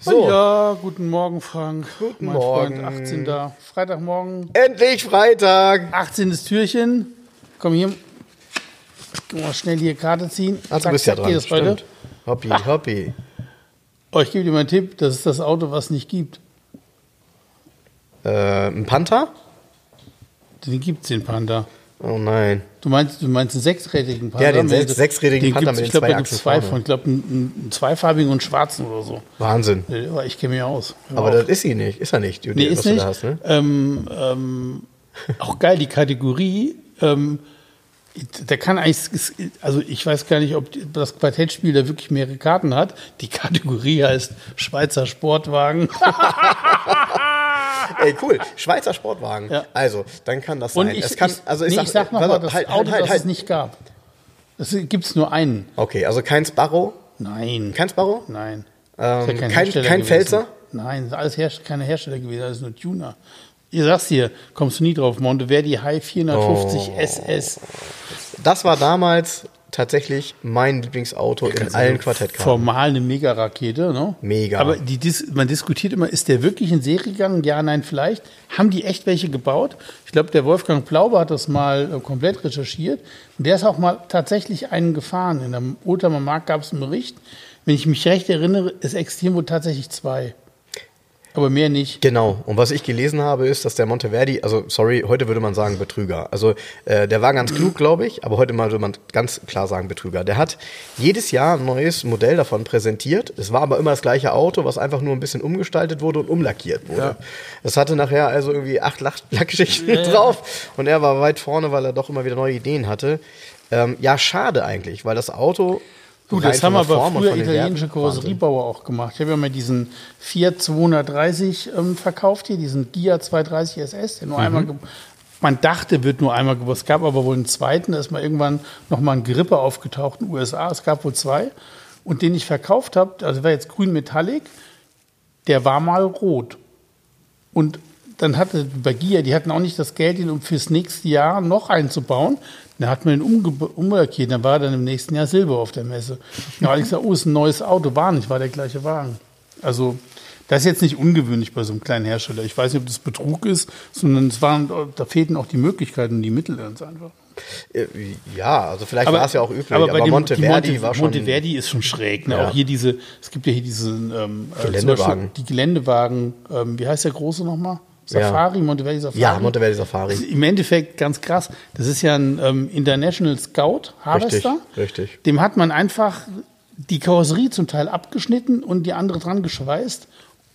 So. Ja, guten Morgen, Frank. Guten mein Morgen. Freund, 18. Freitagmorgen. Endlich Freitag! 18. Türchen. Komm hier. Geh mal schnell hier Karte ziehen. Ah, du bist ja dran. das heute. Stimmt. Hoppi, hoppi. Oh, ich gebe dir mal einen Tipp. Das ist das Auto, was es nicht gibt. Äh, ein Panther? Den gibt es, den Panda. Oh nein. Du meinst, du meinst einen sechsrädrigen Panda? Ja, den Mit- sechs- sechsrädrigen den Panda gibt's- mit Ich den glaube, zwei da gibt es Achsen zwei von. Ich glaube, einen, einen zweifarbigen und schwarzen oder so. Wahnsinn. Aber ich kenne mich aus. Hör Aber auf. das ist sie nicht. Ist er nicht, die, Nee, was ist du nicht. da hast, ne? ähm, ähm, auch geil, die Kategorie. Ähm, der kann eigentlich, also ich weiß gar nicht, ob das Quartettspiel da wirklich mehrere Karten hat. Die Kategorie heißt Schweizer Sportwagen. Ey, cool. Schweizer Sportwagen. Ja. Also, dann kann das Und sein. ich, es kann, ich, also nee, ich, ich sag nochmal, warte, das halt, Auto, halt, halt, das halt. es nicht gab. Es gibt nur einen. Okay, also kein Sparrow, Nein. kein Sparrow? Nein. Ähm, ja kein- kein gewesen. Pfälzer? Nein, ist alles Herst keine Hersteller gewesen, alles nur Tuner. Ihr sagst hier, kommst du nie drauf, Monteverdi High 450 Oh. SS. Das war damals tatsächlich mein Lieblingsauto in allen Quartettkarten. Formal eine Mega-Rakete, ne? Mega. Aber die, dis man diskutiert immer, ist der wirklich in Serie gegangen? Ja, nein, vielleicht. Haben die echt welche gebaut? Ich glaube, der Wolfgang Plauber hat das mal äh, komplett recherchiert. Und der ist auch mal tatsächlich einen gefahren. In der Oldtimer Markt gab es einen Bericht. Wenn ich mich recht erinnere, es existieren wohl tatsächlich zwei. Aber mehr nicht. Genau. Und was ich gelesen habe, ist, dass der Monteverdi, also sorry, heute würde man sagen Betrüger. Also äh, der war ganz klug, glaube ich, aber heute mal würde man ganz klar sagen Betrüger. Der hat jedes Jahr ein neues Modell davon präsentiert. Es war aber immer das gleiche Auto, was einfach nur ein bisschen umgestaltet wurde und umlackiert wurde. Ja. Das hatte nachher also irgendwie acht Lach Lackschichten drauf und er war weit vorne, weil er doch immer wieder neue Ideen hatte. Ähm, ja, schade eigentlich, weil das Auto Du, das haben aber Form früher italienische Karosseriebauer auch gemacht. Ich habe ja mal diesen Fiat 230 ähm, verkauft hier, diesen Gia 230 SS, der nur einmal, ge- man dachte, wird nur einmal gebaut. Es gab aber wohl einen zweiten, da ist mal irgendwann nochmal ein Grippe aufgetaucht in den USA. Es gab wohl zwei. Und den ich verkauft habe, also war jetzt grün Metallic, der war mal rot. Und dann hatte bei Gia, die hatten auch nicht das Geld, ihn um fürs nächste Jahr noch einzubauen. Dann hat man ihn umlackiert, dann war er dann im nächsten Jahr Silber auf der Messe. Da habe ich gesagt, oh, ist ein neues Auto. War nicht, war der gleiche Wagen. Also, das ist jetzt nicht ungewöhnlich bei so einem kleinen Hersteller. Ich weiß nicht, ob das Betrug ist, sondern es waren, da fehlten auch die Möglichkeiten und die Mittel ganz einfach. Äh, Ja, also vielleicht war es ja auch üblich, aber, bei dem- Monteverdi Monte, war schon. Monteverdi ist schon schräg. Ne? Ja. Auch hier diese, es gibt ja hier diese ähm, äh, Geländewagen. Die Geländewagen, ähm, wie heißt der große nochmal? Safari, Monteverdi Safari. Ja, Monteverdi Safari. Im Endeffekt ganz krass. Das ist ja ein ähm, International Scout Harvester. Richtig, richtig. Dem hat man einfach die Karosserie zum Teil abgeschnitten und die andere dran geschweißt,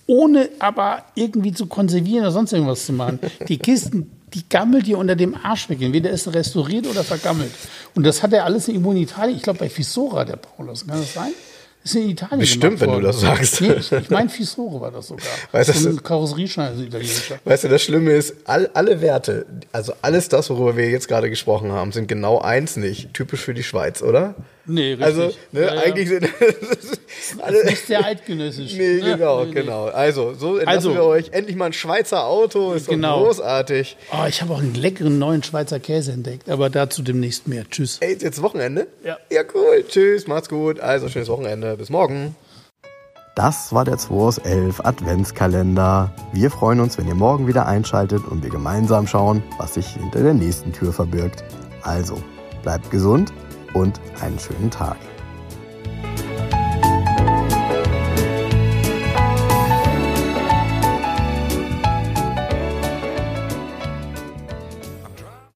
ohne aber irgendwie zu konservieren oder sonst irgendwas zu machen. Die Kisten, die gammelt dir unter dem Arsch weg. Entweder ist restauriert oder vergammelt. Und das hat er alles irgendwo in Italien. Ich glaube, bei Fisora, der Paulus. Kann das sein? Ist in Italien Bestimmt, wenn du das sagst. Nee, ich, ich meine, Fisore war das sogar. Weißt du, so Karosserieschneider, also italienischer. Weißt du, das Schlimme ist, all, alle Werte, also alles das, worüber wir jetzt gerade gesprochen haben, sind genau eins nicht. Typisch für die Schweiz, oder? Nee, richtig. Also, ne, Ja, ja. eigentlich sind alle. Nicht sehr eidgenössisch. Nee, Ne? genau, Nee, nee. genau. Also, so entlassen Also- wir euch. Endlich mal ein Schweizer Auto, ist Genau. doch großartig. Oh, ich habe auch einen leckeren neuen Schweizer Käse entdeckt, aber dazu demnächst mehr. Tschüss. Ey, ist jetzt Wochenende? Ja. Ja, cool. Tschüss, macht's gut. Also, schönes Wochenende. Bis morgen. Das war der 2 aus 11 Adventskalender. Wir freuen uns, wenn ihr morgen wieder einschaltet und wir gemeinsam schauen, was sich hinter der nächsten Tür verbirgt. Also, bleibt gesund und einen schönen Tag.